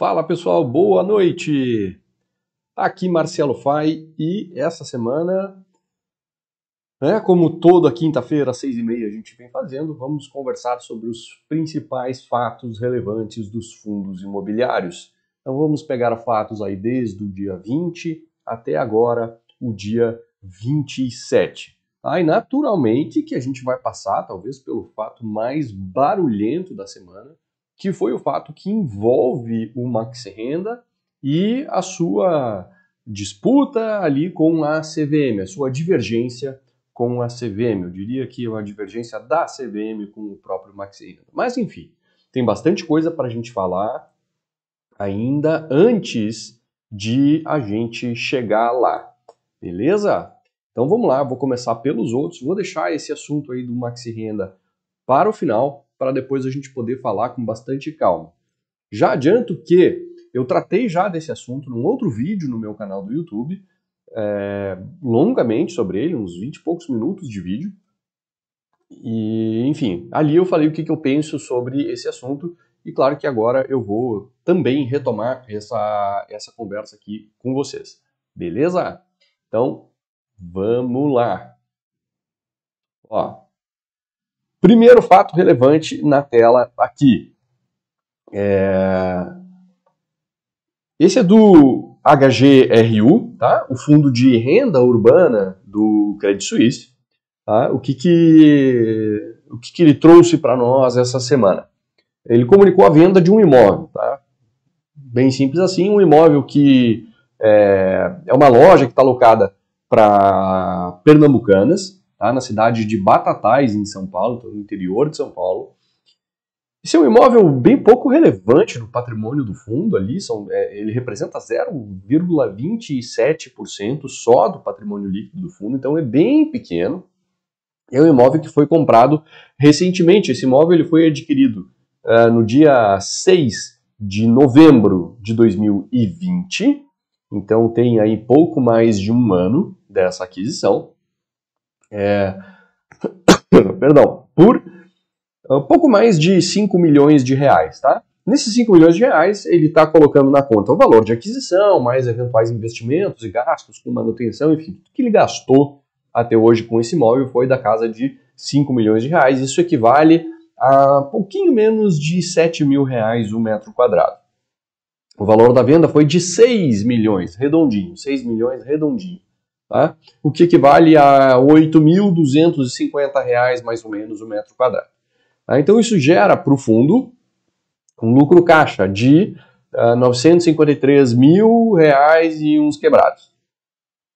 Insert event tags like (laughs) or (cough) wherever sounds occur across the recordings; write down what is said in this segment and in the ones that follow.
Fala pessoal, boa noite! Aqui Marcelo Fai e essa semana, né, como toda quinta-feira às seis e meia a gente vem fazendo, vamos conversar sobre os principais fatos relevantes dos fundos imobiliários. Então vamos pegar fatos aí desde o dia 20 até agora, o dia 27. Aí, tá? naturalmente, que a gente vai passar, talvez, pelo fato mais barulhento da semana, que foi o fato que envolve o Maxi Renda e a sua disputa ali com a CVM, a sua divergência com a CVM. Eu diria que é uma divergência da CVM com o próprio Maxi Renda. Mas, enfim, tem bastante coisa para a gente falar ainda antes de a gente chegar lá. Beleza? Então vamos lá, vou começar pelos outros. Vou deixar esse assunto aí do Maxi Renda para o final, para depois a gente poder falar com bastante calma. Já adianto que eu tratei já desse assunto num outro vídeo no meu canal do YouTube, é, longamente sobre ele, uns 20 e poucos minutos de vídeo. E, enfim, ali eu falei o que, que eu penso sobre esse assunto, e claro que agora eu vou também retomar essa, essa conversa aqui com vocês. Beleza? Então, vamos lá. Ó, Primeiro fato relevante na tela aqui. É... Esse é do HGRU, tá? o Fundo de Renda Urbana do Credit Suisse. Tá? O, que, que, o que, que ele trouxe para nós essa semana? Ele comunicou a venda de um imóvel. Tá? Bem simples assim, um imóvel que é, é uma loja que está alocada para pernambucanas, tá? na cidade de Batatais, em São Paulo, no interior de São Paulo. Esse é um imóvel bem pouco relevante no patrimônio do fundo ali, são, é, ele representa 0,27% só do patrimônio líquido do fundo, então é bem pequeno. É um imóvel que foi comprado recentemente. Esse imóvel ele foi adquirido uh, no dia 6 de novembro de 2020, então tem aí pouco mais de um ano dessa aquisição é, (coughs) perdão, por um pouco mais de 5 milhões de reais, tá? Nesses 5 milhões de reais, ele está colocando na conta o valor de aquisição, mais eventuais investimentos e gastos com manutenção, enfim, tudo que ele gastou até hoje com esse imóvel foi da casa de 5 milhões de reais. Isso equivale a pouquinho menos de 7 mil reais o metro quadrado. O valor da venda foi de 6 milhões, redondinho, 6 milhões redondinho tá? o que equivale a R$ 8.250 mais ou menos o metro quadrado. Tá? Então isso gera para o fundo um lucro caixa de uh, 953 mil reais e uns quebrados.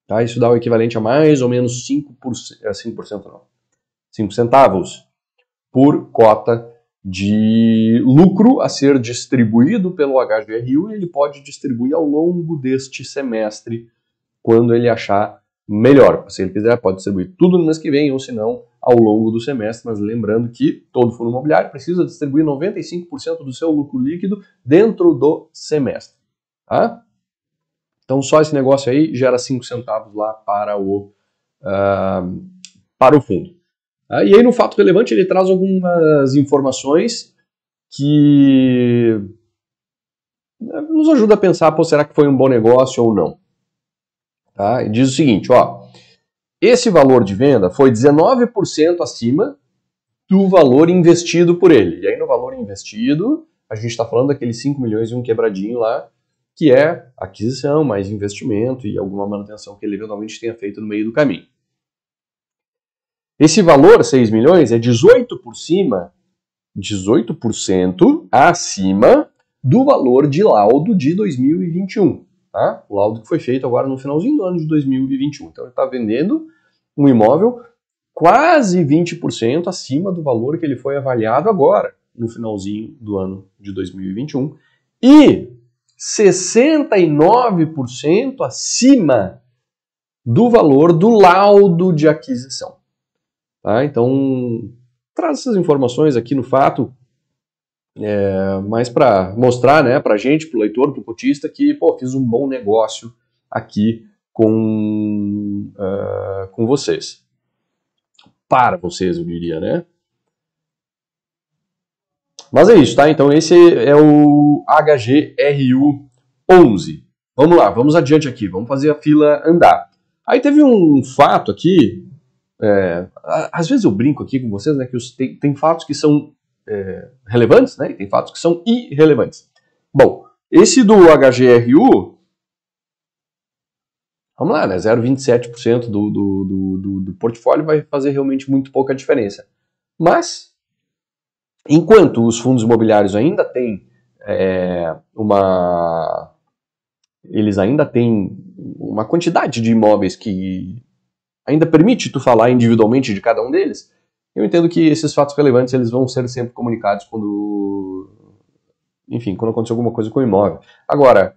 Tá? Isso dá o equivalente a mais ou menos 5%, 5% não, 5 centavos por cota de lucro a ser distribuído pelo HGRU e ele pode distribuir ao longo deste semestre quando ele achar melhor. Se ele quiser, pode distribuir tudo no mês que vem, ou se não, ao longo do semestre, mas lembrando que todo fundo imobiliário precisa distribuir 95% do seu lucro líquido dentro do semestre. Tá? Então só esse negócio aí gera 5 centavos lá para o, uh, para o fundo. Uh, e aí no fato relevante ele traz algumas informações que nos ajuda a pensar, pô, será que foi um bom negócio ou não? Tá? E diz o seguinte, ó, esse valor de venda foi 19% acima do valor investido por ele. E aí no valor investido, a gente está falando daqueles 5 milhões e um quebradinho lá, que é aquisição, mais investimento e alguma manutenção que ele eventualmente tenha feito no meio do caminho. Esse valor, 6 milhões, é 18 por cima, 18% acima do valor de laudo de 2021 tá? O laudo que foi feito agora no finalzinho do ano de 2021. Então ele está vendendo um imóvel quase 20% acima do valor que ele foi avaliado agora, no finalzinho do ano de 2021, e 69% acima do valor do laudo de aquisição. Tá? Então, traz essas informações aqui no fato é, mas para mostrar né, para a gente, para o leitor, para o cotista, que pô, fiz um bom negócio aqui com, uh, com vocês. Para vocês, eu diria, né? Mas é isso, tá? Então esse é o HGRU11. Vamos lá, vamos adiante aqui, vamos fazer a fila andar. Aí teve um fato aqui, é, às vezes eu brinco aqui com vocês, né, que os, tem, tem, fatos que são é, relevantes, né, e tem fatos que são irrelevantes. Bom, esse do HGRU, vamos lá, né, 0,27% do, do, do, do, portfólio vai fazer realmente muito pouca diferença. Mas, enquanto os fundos imobiliários ainda têm é, uma eles ainda têm uma quantidade de imóveis que ainda permite tu falar individualmente de cada um deles, eu entendo que esses fatos relevantes eles vão ser sempre comunicados quando, enfim, quando acontecer alguma coisa com o imóvel. Agora,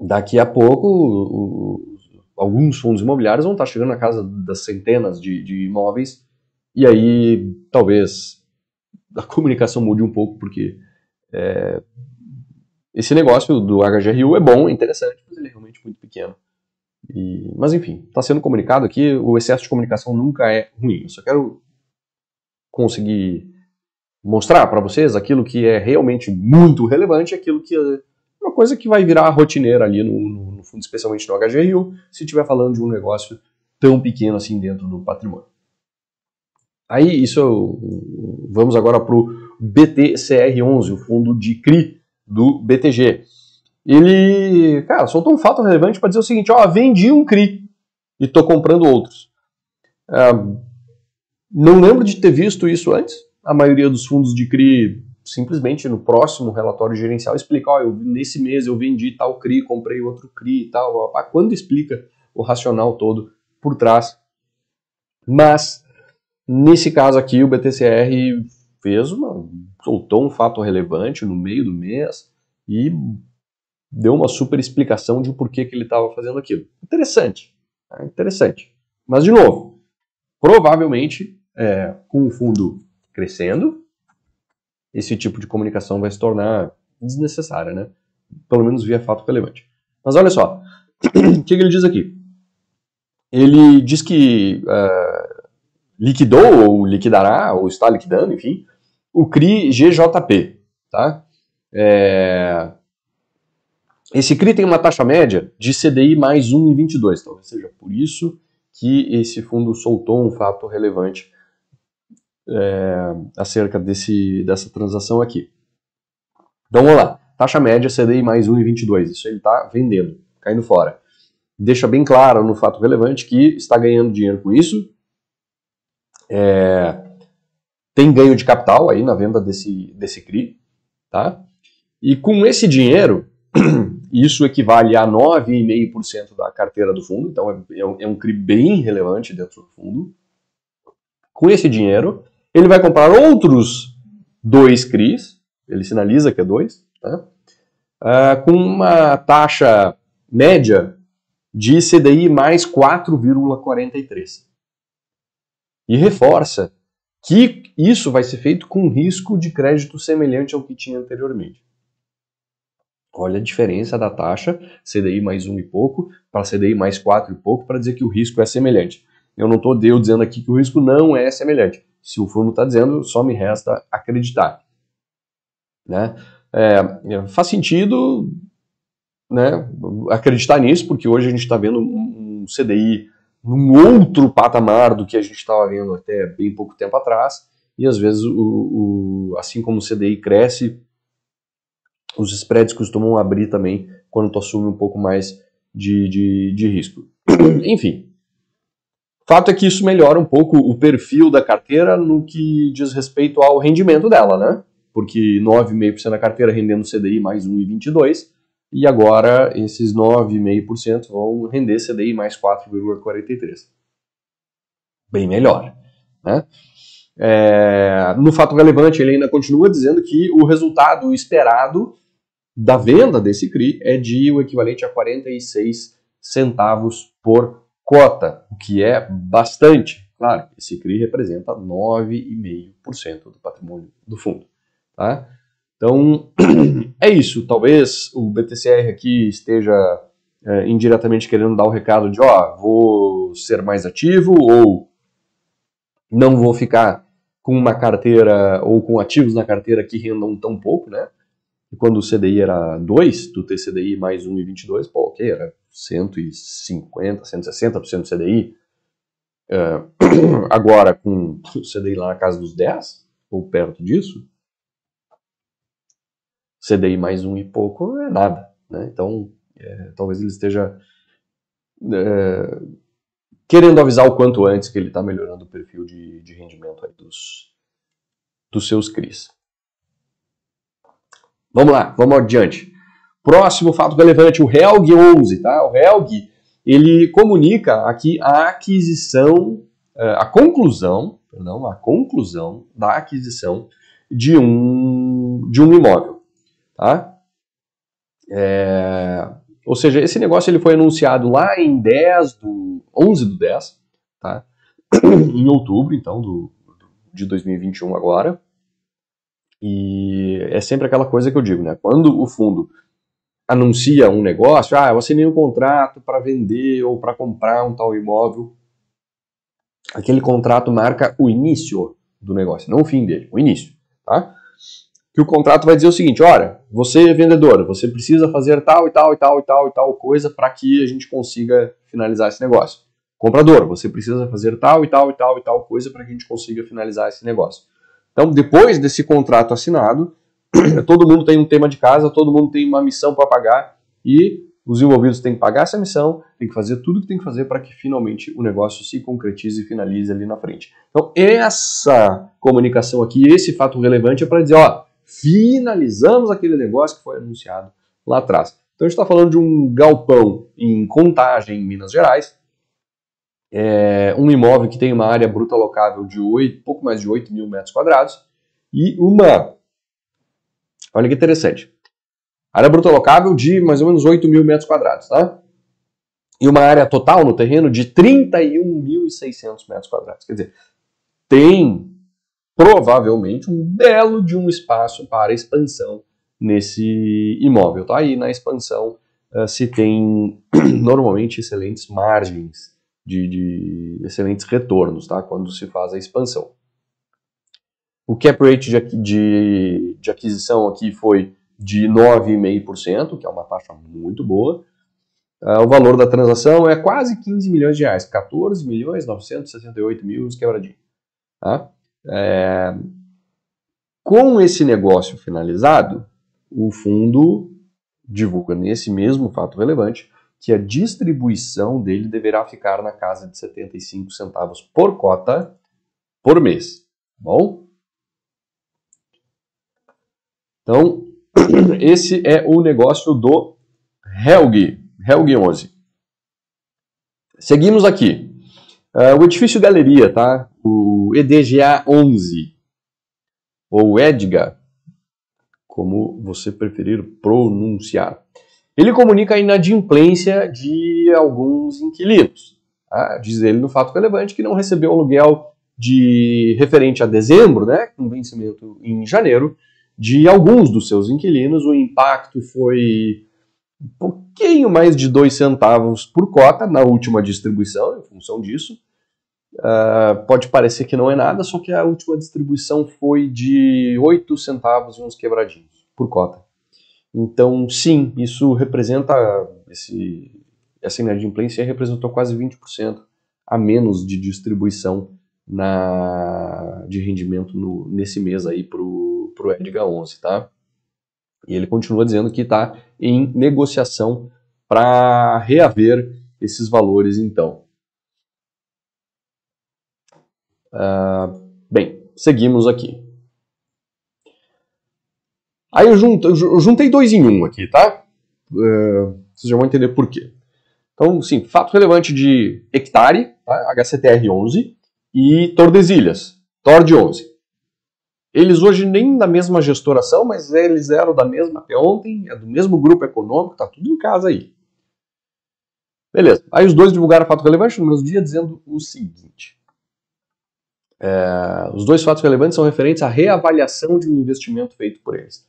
daqui a pouco, o, alguns fundos imobiliários vão estar chegando na casa das centenas de, de imóveis e aí talvez a comunicação mude um pouco, porque é, esse negócio do HGRU é bom, é interessante, mas ele é realmente muito pequeno. E, mas enfim, está sendo comunicado aqui, o excesso de comunicação nunca é ruim. Eu só quero conseguir mostrar para vocês aquilo que é realmente muito relevante, aquilo que é uma coisa que vai virar rotineira ali no, no, no fundo, especialmente no HGRU, se estiver falando de um negócio tão pequeno assim dentro do patrimônio. Aí, isso, vamos agora para o BTCR11, o fundo de CRI, do BTG. Ele, cara, soltou um fato relevante para dizer o seguinte: ó, vendi um CRI e estou comprando outros. Uh, não lembro de ter visto isso antes. A maioria dos fundos de CRI simplesmente no próximo relatório gerencial explica, ó, eu, nesse mês eu vendi tal CRI, comprei outro CRI e tal. Quando explica o racional todo por trás. Mas, nesse caso aqui, o BTCR fez uma, soltou um fato relevante no meio do mês e deu uma super explicação de por que, que ele estava fazendo aquilo. Interessante, é interessante. Mas, de novo, provavelmente, é, com o fundo crescendo, esse tipo de comunicação vai se tornar desnecessária, né? Pelo menos via fato relevante. Mas olha só, (clears throat) o que, que, ele diz aqui? Ele diz que uh, liquidou, ou liquidará, ou está liquidando, enfim, o CRI GJP. Tá? É... Esse CRI tem uma taxa média de CDI mais 1,22, talvez seja por isso que esse fundo soltou um fato relevante é, acerca desse, dessa transação aqui. Então vamos lá, taxa média CDI mais 1,22, isso ele está vendendo, caindo fora. Deixa bem claro no fato relevante que está ganhando dinheiro com isso, é, tem ganho de capital aí na venda desse, desse CRI, tá? E com esse dinheiro, (clears throat) isso equivale a 9,5% da carteira do fundo, então é, é, um, é um CRI bem relevante dentro do fundo. Com esse dinheiro, ele vai comprar outros dois CRIs, ele sinaliza que é dois, tá? Uh, com uma taxa média de CDI mais 4,43. E reforça que isso vai ser feito com risco de crédito semelhante ao que tinha anteriormente. Olha a diferença da taxa CDI mais um e pouco para CDI mais quatro e pouco para dizer que o risco é semelhante. Eu não estou dizendo aqui que o risco não é semelhante. Se o fundo está dizendo, só me resta acreditar. Né? É, faz sentido né, acreditar nisso, porque hoje a gente está vendo um CDI num outro patamar do que a gente estava vendo até bem pouco tempo atrás, e às vezes, o, o, assim como o CDI cresce, os spreads costumam abrir também quando tu assume um pouco mais de, de, de risco. (clears throat) Enfim, fato é que isso melhora um pouco o perfil da carteira no que diz respeito ao rendimento dela, né? Porque 9,5% da carteira rendendo CDI mais 1,22%, e agora esses 9,5% vão render CDI mais 4,43%. Bem melhor. Né? É, no fato relevante, ele ainda continua dizendo que o resultado esperado da venda desse CRI é de o equivalente a 46 centavos por cota, o que é bastante. Claro, esse CRI representa 9,5% do patrimônio do fundo. Tá? Então, (clears throat) é isso. Talvez o BTCR aqui esteja é, indiretamente querendo dar o recado de, ó, vou ser mais ativo ou não vou ficar com uma carteira ou com ativos na carteira que rendam tão pouco, né? E quando o CDI era 2, tu ter CDI mais 1,22, pô, ok, era 150, 160% do CDI. Uh, (clears throat) agora, com o CDI lá na casa dos 10, ou perto disso, CDI mais um e pouco é nada. Né? Então, é, talvez ele esteja é, querendo avisar o quanto antes que ele está melhorando o perfil de, de rendimento dos, dos seus CRIs. Vamos lá, vamos adiante. Próximo fato relevante, o Helg 11, tá? O Helg, ele comunica aqui a aquisição, é, a conclusão, perdão, a conclusão da aquisição de um, de um imóvel, tá? É, ou seja, esse negócio ele foi anunciado lá em 10 do 11 do 10, tá? (clears throat) em outubro, então, do, de 2021 agora. E é sempre aquela coisa que eu digo, né? Quando o fundo anuncia um negócio, ah, eu assinei um contrato para vender ou para comprar um tal imóvel, aquele contrato marca o início do negócio, não o fim dele, o início, tá? Que o contrato vai dizer o seguinte, olha, você é vendedor, você precisa fazer tal e tal e tal e tal e tal coisa para que a gente consiga finalizar esse negócio. Comprador, você precisa fazer tal e tal e tal e tal coisa para que a gente consiga finalizar esse negócio. Então, depois desse contrato assinado, (clears throat) todo mundo tem um tema de casa, todo mundo tem uma missão para pagar e os envolvidos têm que pagar essa missão, tem que fazer tudo o que tem que fazer para que finalmente o negócio se concretize e finalize ali na frente. Então, essa comunicação aqui, esse fato relevante é para dizer, ó, finalizamos aquele negócio que foi anunciado lá atrás. Então, a gente está falando de um galpão em Contagem, em Minas Gerais, é um imóvel que tem uma área bruta locável de 8, pouco mais de 8 mil metros quadrados e uma. Olha que interessante. Área bruta locável de mais ou menos 8 mil metros quadrados, tá? E uma área total no terreno de 31.600 metros quadrados. Quer dizer, tem provavelmente um belo de um espaço para expansão nesse imóvel, tá? E na expansão uh, se tem (clears throat) normalmente excelentes margens de, de excelentes retornos, tá? Quando se faz a expansão. O cap rate de, de, de aquisição aqui foi de 9,5%, que é uma taxa muito boa. Uh, o valor da transação é quase 15 milhões de reais, 14 milhões 968 mil quebradinho. Tá? É... Com esse negócio finalizado, o fundo divulga nesse mesmo fato relevante que a distribuição dele deverá ficar na casa de 75 centavos por cota por mês. Tá bom? Então, (clears throat) esse é o negócio do Helg, Helg 11. Seguimos aqui. Uh, o edifício Galeria, tá? O EDGA 11, ou EDGA, como você preferir pronunciar ele comunica a inadimplência de alguns inquilinos. Tá? Diz ele no fato relevante que não recebeu aluguel de referente a dezembro, né, com vencimento em janeiro, de alguns dos seus inquilinos. O impacto foi um pouquinho mais de dois centavos por cota na última distribuição, em função disso. Uh, pode parecer que não é nada, só que a última distribuição foi de 8 centavos e uns quebradinhos por cota. Então, sim, isso representa, esse, essa inadimplência representou quase 20% a menos de distribuição na, de rendimento no, nesse mês aí para o Edgar 11, tá? E ele continua dizendo que está em negociação para reaver esses valores, então. Uh, bem, seguimos aqui. Aí eu, junto, eu juntei dois em um aqui, tá? Uh, vocês já vão entender por quê. Então, sim, fato relevante de hectare, tá? HCTR11, e Tordesilhas, TORD11. Eles hoje nem da mesma gestoração, mas eles eram da mesma até ontem, é do mesmo grupo econômico, tá tudo em casa aí. Beleza. Aí os dois divulgaram fato relevante no mesmo dia, dizendo o seguinte. É, os dois fatos relevantes são referentes à reavaliação de um investimento feito por eles.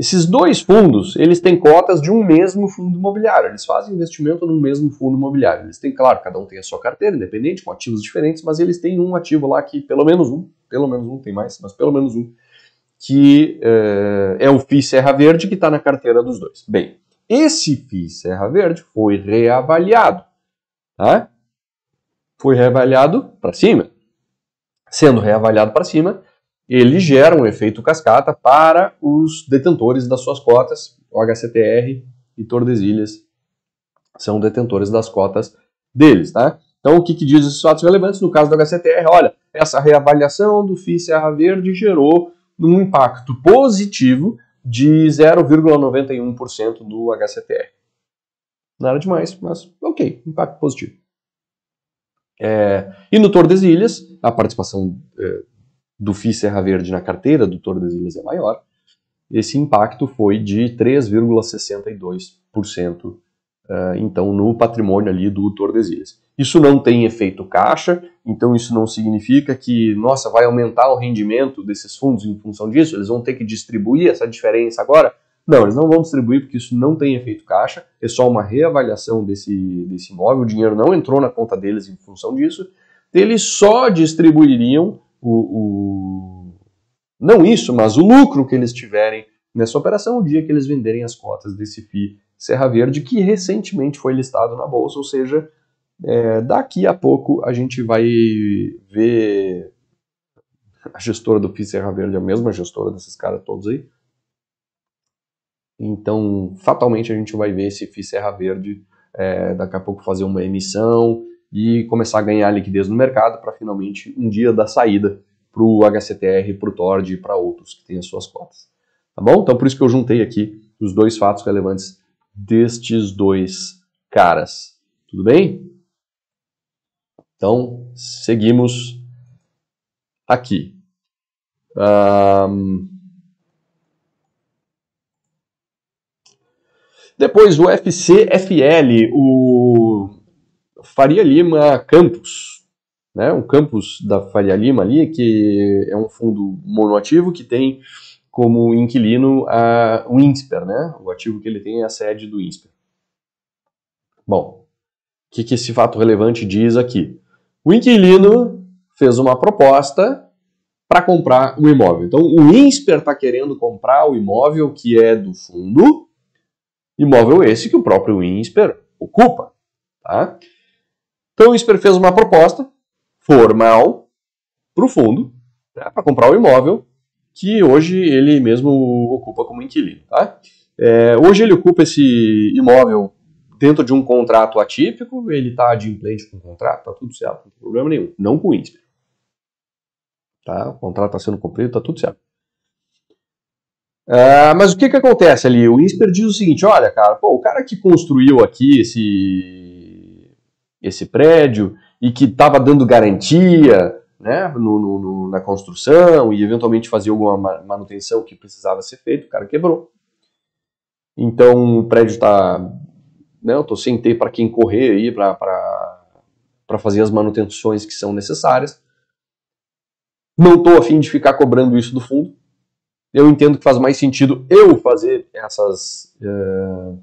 Esses dois fundos, eles têm cotas de um mesmo fundo imobiliário. Eles fazem investimento num mesmo fundo imobiliário. Eles têm, claro, cada um tem a sua carteira independente, com ativos diferentes, mas eles têm um ativo lá que, pelo menos um, pelo menos um, tem mais, mas pelo menos um, que é, é o FII Serra Verde, que está na carteira dos dois. Bem, esse FII Serra Verde foi reavaliado. Tá? Foi reavaliado para cima. Sendo reavaliado para cima, ele gera um efeito cascata para os detentores das suas cotas, o HCTR e Tordesilhas são detentores das cotas deles, tá? Então, o que, que diz esses fatos relevantes? No caso do HCTR, olha, essa reavaliação do FII Serra Verde gerou um impacto positivo de 0,91% do HCTR. Nada demais, mas ok, impacto positivo. É, e no Tordesilhas, a participação é, do FII Serra Verde na carteira do Tordesilhas é maior, esse impacto foi de 3,62%, uh, eh, então, no patrimônio ali do Tordesilhas. Isso não tem efeito caixa, então isso não significa que, nossa, vai aumentar o rendimento desses fundos em função disso, eles vão ter que distribuir essa diferença agora? Não, eles não vão distribuir porque isso não tem efeito caixa, é só uma reavaliação desse, desse imóvel, o dinheiro não entrou na conta deles em função disso, eles só distribuiriam o, o, não isso, mas o lucro que eles tiverem nessa operação o dia que eles venderem as cotas desse FI Serra Verde, que recentemente foi listado na bolsa, ou seja, é, daqui a pouco a gente vai ver a gestora do FI Serra Verde, a mesma gestora desses caras todos aí. Então, fatalmente a gente vai ver esse FI Serra Verde é, daqui a pouco fazer uma emissão, e começar a ganhar liquidez no mercado para finalmente um dia dar saída para o HCTR, para o TORD e para outros que têm as suas cotas. Tá bom? Então por isso que eu juntei aqui os dois fatos relevantes destes dois caras. Tudo bem? Então seguimos aqui. Um... Depois o FCFL, o Faria Lima Campus, né? um campus da Faria Lima ali, que é um fundo monoativo que tem como inquilino a, o INSPER, né? o ativo que ele tem é a sede do INSPER. Bom, o que, que esse fato relevante diz aqui? O inquilino fez uma proposta para comprar o imóvel. Então, o INSPER está querendo comprar o imóvel que é do fundo, imóvel esse que o próprio INSPER ocupa. Tá? Então o INSPER fez uma proposta formal para o fundo, né, para comprar o imóvel, que hoje ele mesmo ocupa como inquilino. Tá? É, hoje ele ocupa esse imóvel dentro de um contrato atípico, ele está adimplente com o contrato, está tudo certo, não tem problema nenhum. Não com o INSPER. Tá? O contrato está sendo cumprido, está tudo certo. Uh, mas o que, que acontece ali? O INSPER diz o seguinte: olha, cara, pô, o cara que construiu aqui esse esse prédio e que estava dando garantia né, no, no, na construção e eventualmente fazia alguma manutenção que precisava ser feito, o cara quebrou. Então o prédio está. Né, eu estou sem ter para quem correr aí para fazer as manutenções que são necessárias. Não estou afim de ficar cobrando isso do fundo. Eu entendo que faz mais sentido eu fazer essas. Uh,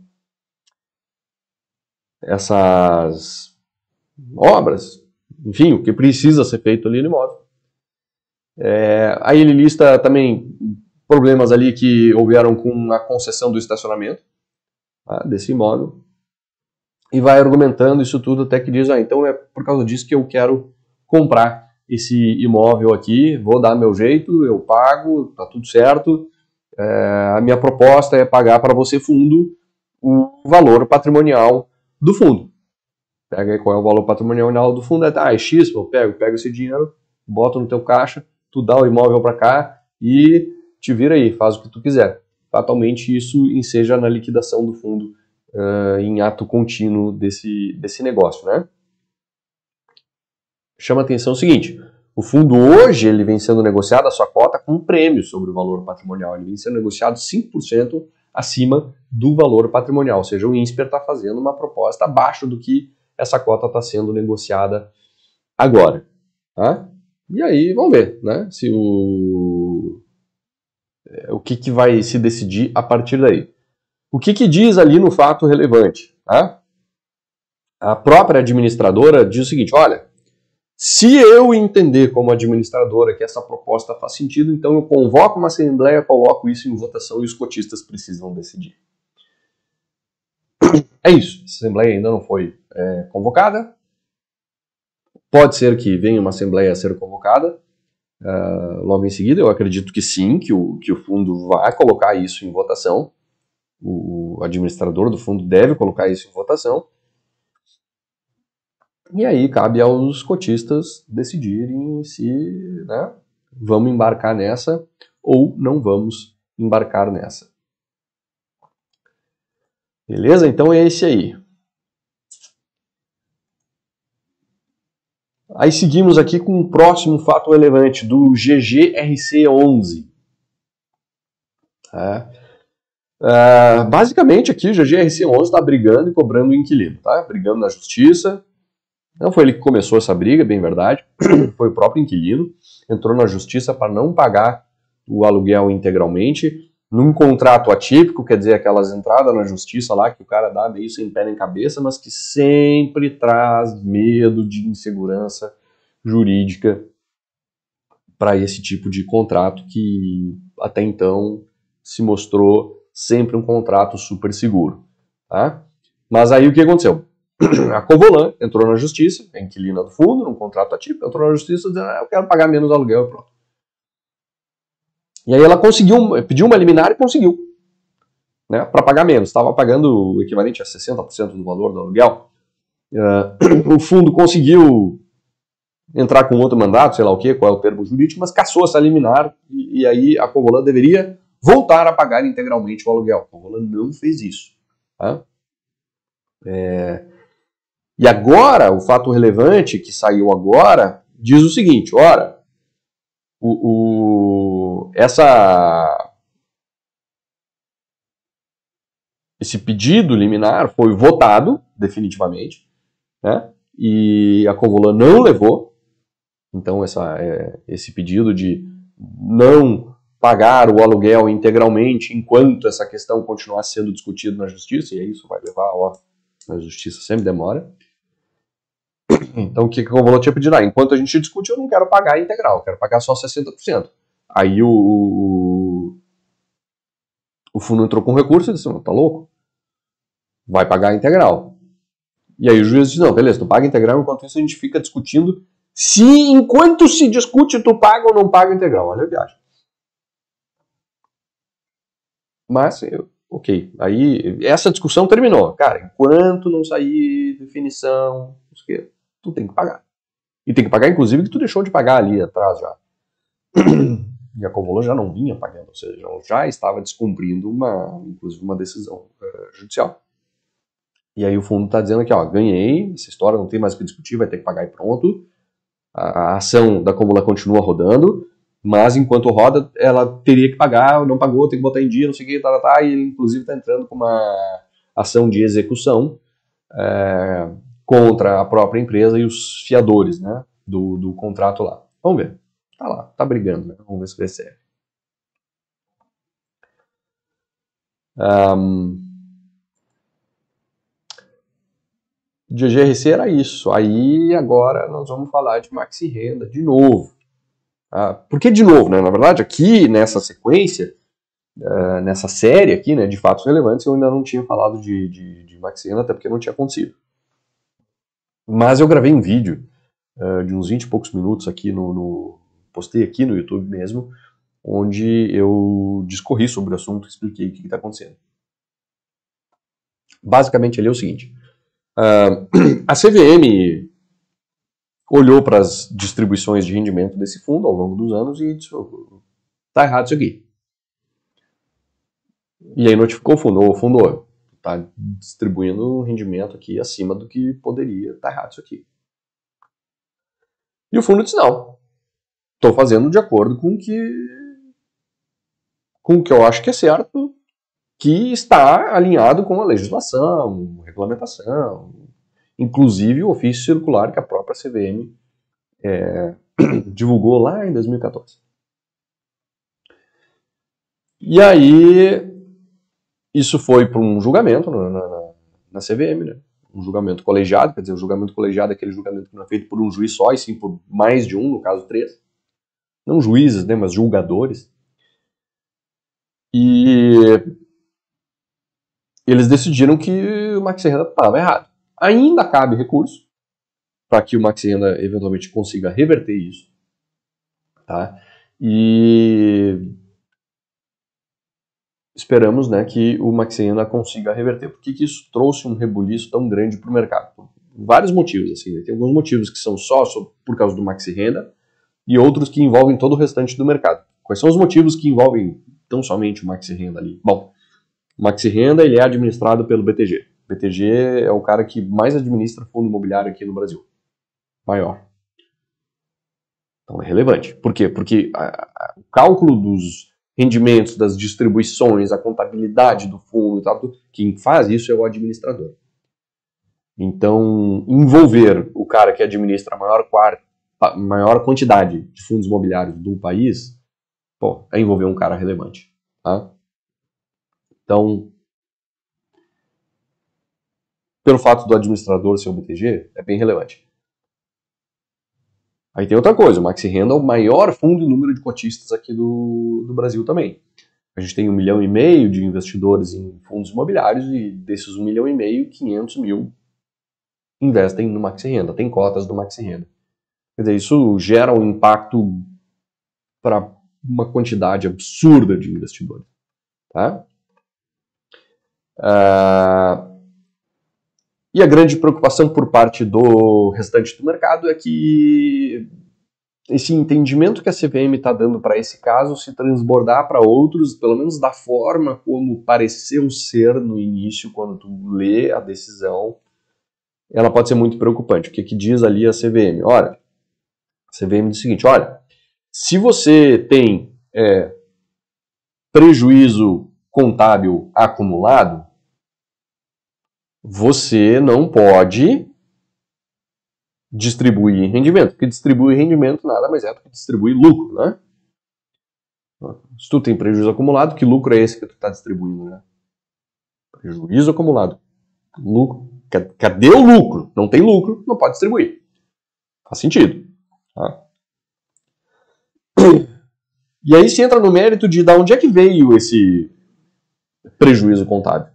essas obras, enfim, o que precisa ser feito ali no imóvel. É, aí ele lista também problemas ali que houveram com a concessão do estacionamento tá, desse imóvel e vai argumentando isso tudo até que diz, ah, então é por causa disso que eu quero comprar esse imóvel aqui, vou dar meu jeito, eu pago, tá tudo certo, é, a minha proposta é pagar para você fundo o valor patrimonial do fundo. Pega aí qual é o valor patrimonial do fundo. Ah, é X, eu pego, pego esse dinheiro, boto no teu caixa, tu dá o imóvel para cá e te vira aí, faz o que tu quiser. Fatalmente isso enseja na liquidação do fundo uh, em ato contínuo desse, desse negócio, né? Chama atenção o seguinte, o fundo hoje ele vem sendo negociado a sua cota com um prêmio sobre o valor patrimonial, ele vem sendo negociado 5% acima do valor patrimonial, ou seja, o INSPER está fazendo uma proposta abaixo do que essa cota está sendo negociada agora. Tá? E aí, vamos ver né, se o é, o que, que vai se decidir a partir daí. O que, que diz ali no fato relevante? Tá? A própria administradora diz o seguinte: olha, se eu entender como administradora que essa proposta faz sentido, então eu convoco uma assembleia, coloco isso em votação e os cotistas precisam decidir. É isso. A assembleia ainda não foi é, convocada. Pode ser que venha uma assembleia a ser convocada uh, logo em seguida. Eu acredito que sim, que o, que o fundo vai colocar isso em votação. O administrador do fundo deve colocar isso em votação. E aí cabe aos cotistas decidirem se né, vamos embarcar nessa ou não vamos embarcar nessa. Beleza? Então é esse aí. Aí seguimos aqui com o próximo fato relevante do GGRC11. É. É, basicamente aqui o GGRC11 está brigando e cobrando o inquilino, tá? Brigando na justiça. Não foi ele que começou essa briga, bem verdade. (clears throat) foi o próprio inquilino. Entrou na justiça para não pagar o aluguel integralmente num contrato atípico, quer dizer, aquelas entradas na justiça lá que o cara dá meio sem pé nem cabeça, mas que sempre traz medo de insegurança jurídica para esse tipo de contrato que até então se mostrou sempre um contrato super seguro. Tá? Mas aí o que aconteceu? (clears throat) A Covolan entrou na justiça, a inquilina do fundo, num contrato atípico, entrou na justiça dizendo, ah, eu quero pagar menos aluguel e pronto. E aí ela conseguiu, pediu uma liminar e conseguiu. Né, para pagar menos. Estava pagando o equivalente a 60% do valor do aluguel. Uh, (clears throat) o fundo conseguiu entrar com outro mandato, sei lá o que, qual é o termo jurídico, mas caçou essa liminar e, e aí a Covolan deveria voltar a pagar integralmente o aluguel. A Covolan não fez isso. Tá? É... E agora, o fato relevante que saiu agora diz o seguinte: ora, o, o, essa, esse pedido liminar foi votado definitivamente, né? E a Covolan não levou. Então essa, é, esse pedido de não pagar o aluguel integralmente enquanto essa questão continuar sendo discutida na justiça, e isso vai levar, ó, na justiça sempre demora. Então o que, o Convolon tinha pedido? Ah, enquanto a gente discute, eu não quero pagar integral, eu quero pagar só 60%. Aí o, o, o fundo entrou com recurso e disse, não, tá louco? Vai pagar integral. E aí o juiz disse, não, beleza, tu paga integral, enquanto isso a gente fica discutindo se enquanto se discute tu paga ou não paga integral. Olha a viagem. Mas, ok, aí essa discussão terminou. Cara, enquanto não sair definição, tu tem que pagar. E tem que pagar, inclusive, que tu deixou de pagar ali atrás já. A Covolan já não vinha pagando, ou seja, já estava descumprindo uma, inclusive, uma decisão uh, judicial. E aí o fundo está dizendo aqui, ó, ganhei, essa história não tem mais o que discutir, vai ter que pagar e pronto. A, a ação da Covolan continua rodando, mas enquanto roda, ela teria que pagar, não pagou, tem que botar em dia, não sei o que, tá, tá, tá, e ele inclusive está entrando com uma ação de execução é, contra a própria empresa e os fiadores né, do, do contrato lá. Vamos ver. Tá lá, tá brigando, né? Vamos ver se recebe. Um, GRC era isso. Aí agora nós vamos falar de maxi renda de novo. Ah, por que de novo? Né? Na verdade, aqui nessa sequência, uh, nessa série aqui né, de fatos relevantes, eu ainda não tinha falado de, de, de maxi renda, até porque não tinha acontecido. Mas eu gravei um vídeo uh, de uns 20 e poucos minutos aqui no, no, Postei aqui no YouTube mesmo, onde eu discorri sobre o assunto, expliquei o que está acontecendo. Basicamente ali é o seguinte. Uh, (clears throat) a CVM olhou para as distribuições de rendimento desse fundo ao longo dos anos e disse: está errado isso aqui. E aí notificou o fundo, o fundo está distribuindo um rendimento aqui acima do que poderia, está errado isso aqui. E o fundo disse, não, estou fazendo de acordo com que com o que eu acho que é certo, que está alinhado com a legislação, regulamentação, inclusive o ofício circular que a própria CVM é, (clears throat) divulgou lá em 2014. E aí, isso foi para um julgamento na, na, na CVM, né? um julgamento colegiado, quer dizer, o julgamento colegiado é aquele julgamento que não é feito por um juiz só, e sim por mais de um, no caso três. Não juízes, né, mas julgadores. E eles decidiram que o Maxi Renda estava errado. Ainda cabe recurso para que o Maxi Renda eventualmente consiga reverter isso. Tá? E esperamos né, que o Maxi Renda consiga reverter. Por que, que isso trouxe um rebuliço tão grande para o mercado? Por vários motivos. Assim, né? Tem alguns motivos que são só por causa do Maxi Renda e outros que envolvem todo o restante do mercado. Quais são os motivos que envolvem tão somente o Maxi Renda ali? Bom, o Maxi Renda ele é administrado pelo BTG. O BTG é o cara que mais administra fundo imobiliário aqui no Brasil. Maior. Então é relevante. Por quê? Porque a, a, o cálculo dos rendimentos, das distribuições, a contabilidade do fundo e tal, quem faz isso é o administrador. Então, envolver o cara que administra a maior, maior quantidade de fundos imobiliários do país, pô, é envolver um cara relevante. Tá? Então, pelo fato do administrador ser o BTG, é bem relevante. Aí tem outra coisa, o Maxi Renda é o maior fundo em número de cotistas aqui do, do Brasil também. A gente tem um milhão e meio de investidores em fundos imobiliários e desses um milhão e meio, 500 mil investem no Maxi Renda, tem cotas do Maxi Renda. Quer dizer, isso gera um impacto para uma quantidade absurda de investidores. Tá? Uh, e a grande preocupação por parte do restante do mercado é que esse entendimento que a CVM está dando para esse caso se transbordar para outros, pelo menos da forma como pareceu ser no início, quando tu lê a decisão, ela pode ser muito preocupante. O que, que diz ali a CVM? Olha, a CVM diz o seguinte: olha, se você tem é, prejuízo contábil acumulado, você não pode distribuir rendimento, porque distribuir rendimento nada mais é do que distribuir lucro, né? Se tu tem prejuízo acumulado, que lucro é esse que tu está distribuindo, né? Prejuízo acumulado. Lucro. Cadê o lucro? Não tem lucro, não pode distribuir. Faz sentido. Tá? E aí se entra no mérito de da onde é que veio esse prejuízo contábil.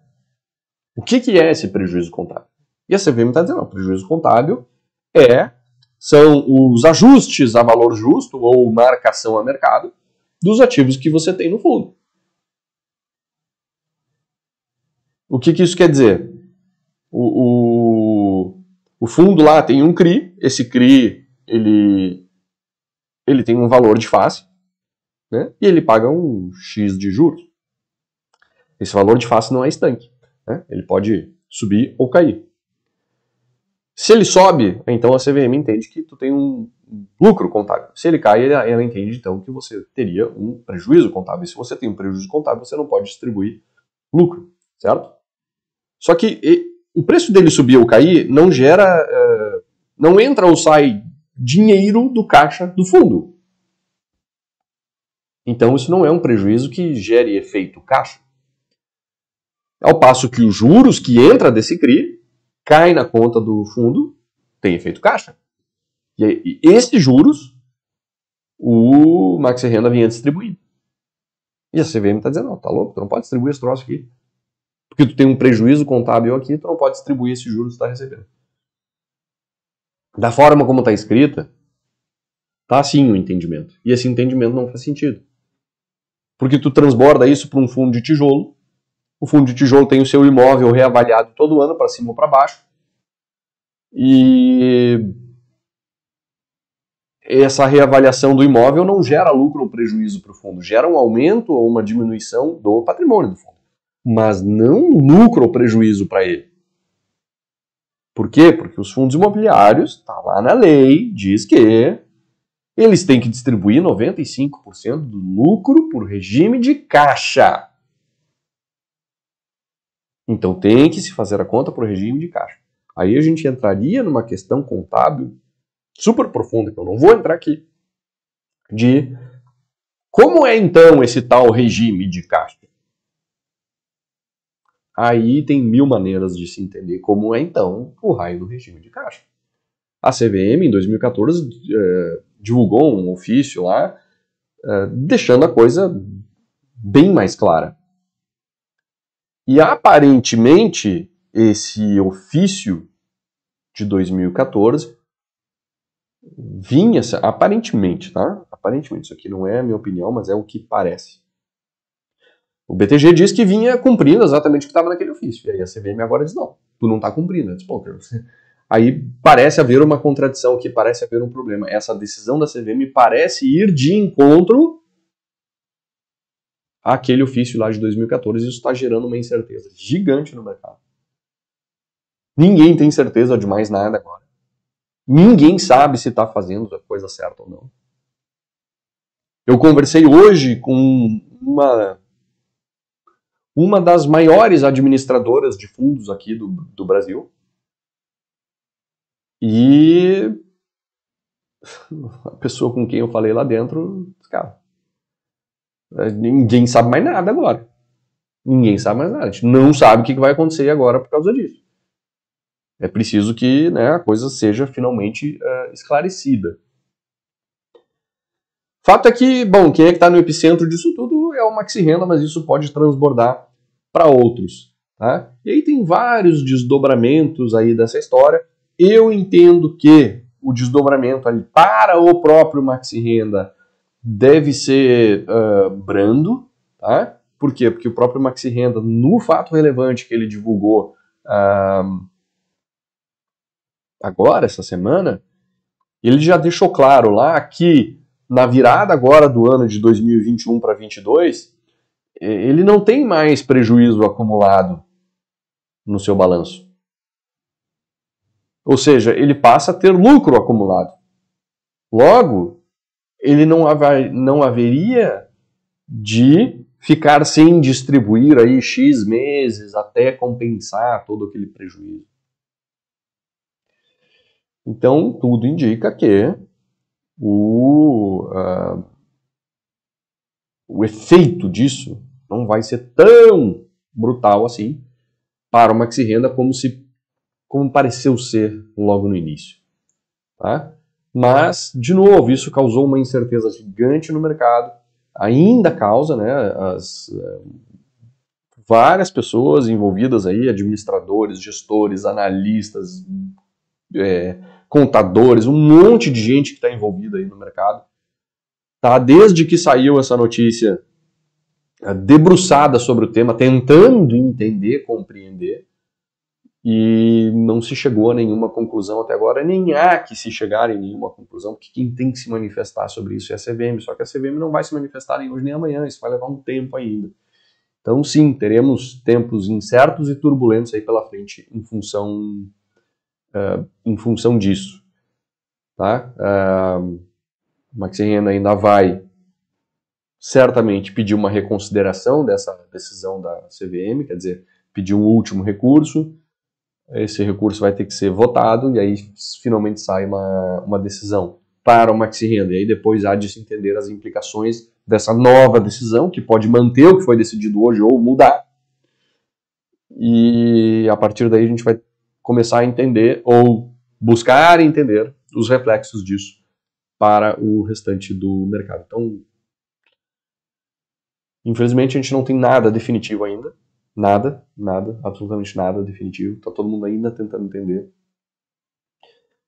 O que, que é esse prejuízo contábil? E a CVM está dizendo, não, prejuízo contábil é são os ajustes a valor justo ou marcação a mercado dos ativos que você tem no fundo. O que, que isso quer dizer? O, o, o, fundo lá tem um CRI, esse CRI ele, ele tem um valor de face né, e ele paga um X de juros. Esse valor de face não é estanque. Né? Ele pode subir ou cair. Se ele sobe, então a CVM entende que tu tem um lucro contábil. Se ele cai, ela, entende então que você teria um prejuízo contábil. Se você tem um prejuízo contábil, você não pode distribuir lucro, certo? Só que e, o preço dele subir ou cair não gera, uh, não entra ou sai dinheiro do caixa do fundo. Então isso não é um prejuízo que gere efeito caixa. Ao passo que os juros que entra desse CRI cai na conta do fundo, tem efeito caixa. E, esses juros o Maxi Renda vinha distribuindo. E a CVM está dizendo, não, tá louco, tu não pode distribuir esse troço aqui. Porque tu tem um prejuízo contábil aqui, tu não pode distribuir esse juros que está recebendo. Da forma como está escrita, tá assim o entendimento. E esse entendimento não faz sentido. Porque tu transborda isso para um fundo de tijolo, o fundo de tijolo tem o seu imóvel reavaliado todo ano, para cima ou para baixo. E essa reavaliação do imóvel não gera lucro ou prejuízo para o fundo, gera um aumento ou uma diminuição do patrimônio do fundo, mas não lucro ou prejuízo para ele. Por quê? Porque os fundos imobiliários, está lá na lei, diz que eles têm que distribuir 95% do lucro por regime de caixa. Então tem que se fazer a conta o regime de caixa. Aí a gente entraria numa questão contábil super profunda, que eu não vou entrar aqui, de Como é então esse tal regime de caixa? Aí tem mil maneiras de se entender como é então o raio do regime de caixa. A CVM, em 2014, eh, divulgou um ofício lá, eh, deixando a coisa bem mais clara. E aparentemente, esse ofício de 2014 vinha, aparentemente, tá? Aparentemente, isso aqui não é a minha opinião, mas é o que parece. O BTG diz que vinha cumprindo exatamente o que estava naquele ofício. E aí a CVM agora diz, não, tu não está cumprindo. Aí parece haver uma contradição aqui, parece haver um problema. Essa decisão da CVM parece ir de encontro àquele ofício lá de 2014. Isso está gerando uma incerteza gigante no mercado. Ninguém tem certeza de mais nada agora. Ninguém sabe se está fazendo a coisa certa ou não. Eu conversei hoje com uma, uma das maiores administradoras de fundos aqui do, do Brasil. E (laughs) a pessoa com quem eu falei lá dentro, cara, ninguém sabe mais nada agora. Ninguém sabe mais nada. A gente não sabe o que vai acontecer agora por causa disso. É preciso que né, a coisa seja finalmente uh, esclarecida. Fato é que, bom, quem é que está no epicentro disso tudo é o Maxi Renda, mas isso pode transbordar para outros. Tá? E aí tem vários desdobramentos aí dessa história. Eu entendo que o desdobramento ali para o próprio Maxi Renda deve ser uh, brando, tá? Por quê? Porque o próprio Maxi Renda, no fato relevante que ele divulgou uh, agora, essa semana, ele já deixou claro lá que na virada agora do ano de 2021 para 2022, ele não tem mais prejuízo acumulado no seu balanço. Ou seja, ele passa a ter lucro acumulado. Logo, ele não, haver, não haveria de ficar sem distribuir aí X meses até compensar todo aquele prejuízo. Então, tudo indica que o, uh, o efeito disso não vai ser tão brutal assim para o maxi renda como se como pareceu ser logo no início, tá? Mas de novo isso causou uma incerteza gigante no mercado, ainda causa, né? As uh, várias pessoas envolvidas aí, administradores, gestores, analistas, é, contadores, um monte de gente que está envolvida aí no mercado. Tá? Desde que saiu essa notícia é, debruçada sobre o tema, tentando entender, compreender, e não se chegou a nenhuma conclusão até agora, nem há que se chegar em nenhuma conclusão, porque quem tem que se manifestar sobre isso é a CVM, só que a CVM não vai se manifestar nem hoje nem amanhã, isso vai levar um tempo ainda. Então, sim, teremos tempos incertos e turbulentos aí pela frente em função uh, em função disso. Tá? Uh, Renda ainda vai certamente pedir uma reconsideração dessa decisão da CVM, quer dizer, pedir um último recurso. Esse recurso vai ter que ser votado e aí finalmente sai uma, uma decisão para o Maxi Renda. E aí depois há de se entender as implicações dessa nova decisão, que pode manter o que foi decidido hoje ou mudar. E a partir daí a gente vai começar a entender ou buscar entender os reflexos disso para o restante do mercado. Então, infelizmente, a gente não tem nada definitivo ainda. Nada, nada, absolutamente nada definitivo. Está todo mundo ainda tentando entender.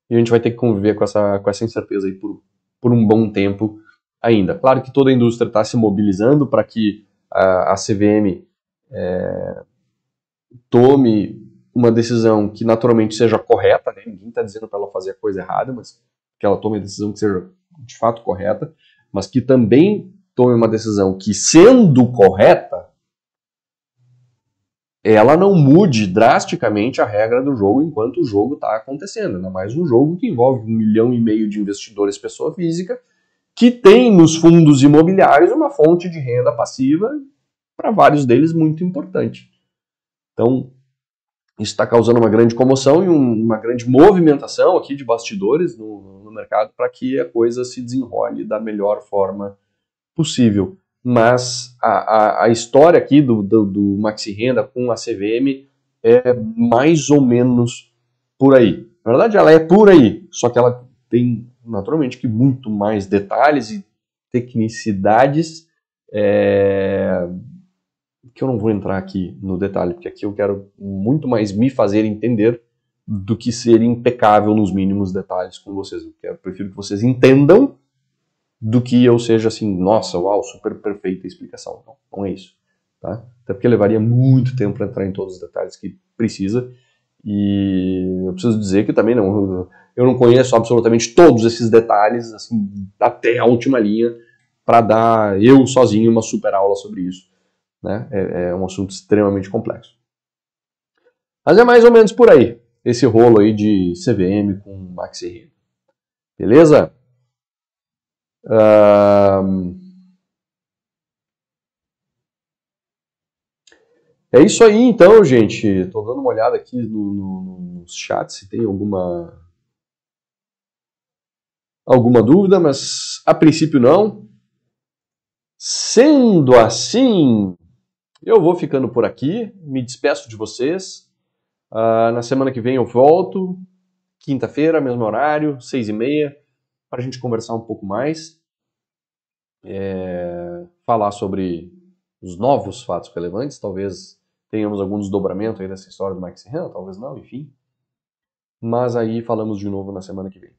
E a gente vai ter que conviver com essa, com essa incerteza aí por, por um bom tempo ainda. Claro que toda a indústria está se mobilizando para que a, a CVM é, tome uma decisão que naturalmente seja correta, né? ninguém está dizendo para ela fazer a coisa errada, mas que ela tome a decisão que seja de fato correta, mas que também tome uma decisão que, sendo correta, ela não mude drasticamente a regra do jogo enquanto o jogo está acontecendo. Ainda mais um jogo que envolve um milhão e meio de investidores pessoa física, que tem nos fundos imobiliários uma fonte de renda passiva, para vários deles, muito importante. Então, isso está causando uma grande comoção e um, uma grande movimentação aqui de bastidores no, no mercado para que a coisa se desenrole da melhor forma possível. Mas a, a, a história aqui do, do, do Maxi Renda com a CVM é mais ou menos por aí. Na verdade, ela é por aí, só que ela tem naturalmente que muito mais detalhes e tecnicidades é, que eu não vou entrar aqui no detalhe, porque aqui eu quero muito mais me fazer entender do que ser impecável nos mínimos detalhes com vocês. Eu prefiro que vocês entendam do que eu seja assim, nossa, uau, super perfeita explicação. Não, não é isso. Tá? Até porque levaria muito tempo para entrar em todos os detalhes que precisa. E eu preciso dizer que também não, eu não conheço absolutamente todos esses detalhes, assim, até a última linha, para dar eu sozinho uma super aula sobre isso. Né? É, é um assunto extremamente complexo. Mas é mais ou menos por aí, esse rolo aí de CVM com Maxi. Beleza? É isso aí então, gente. Estou dando uma olhada aqui no, no, no chat se tem alguma alguma dúvida, mas a princípio não. Sendo assim, eu vou ficando por aqui, me despeço de vocês. Uh, na semana que vem eu volto, quinta-feira, mesmo horário, seis e meia, para a gente conversar um pouco mais, é, falar sobre os novos fatos relevantes, talvez tenhamos algum desdobramento aí dessa história do Max Ren, talvez não, enfim. Mas aí falamos de novo na semana que vem.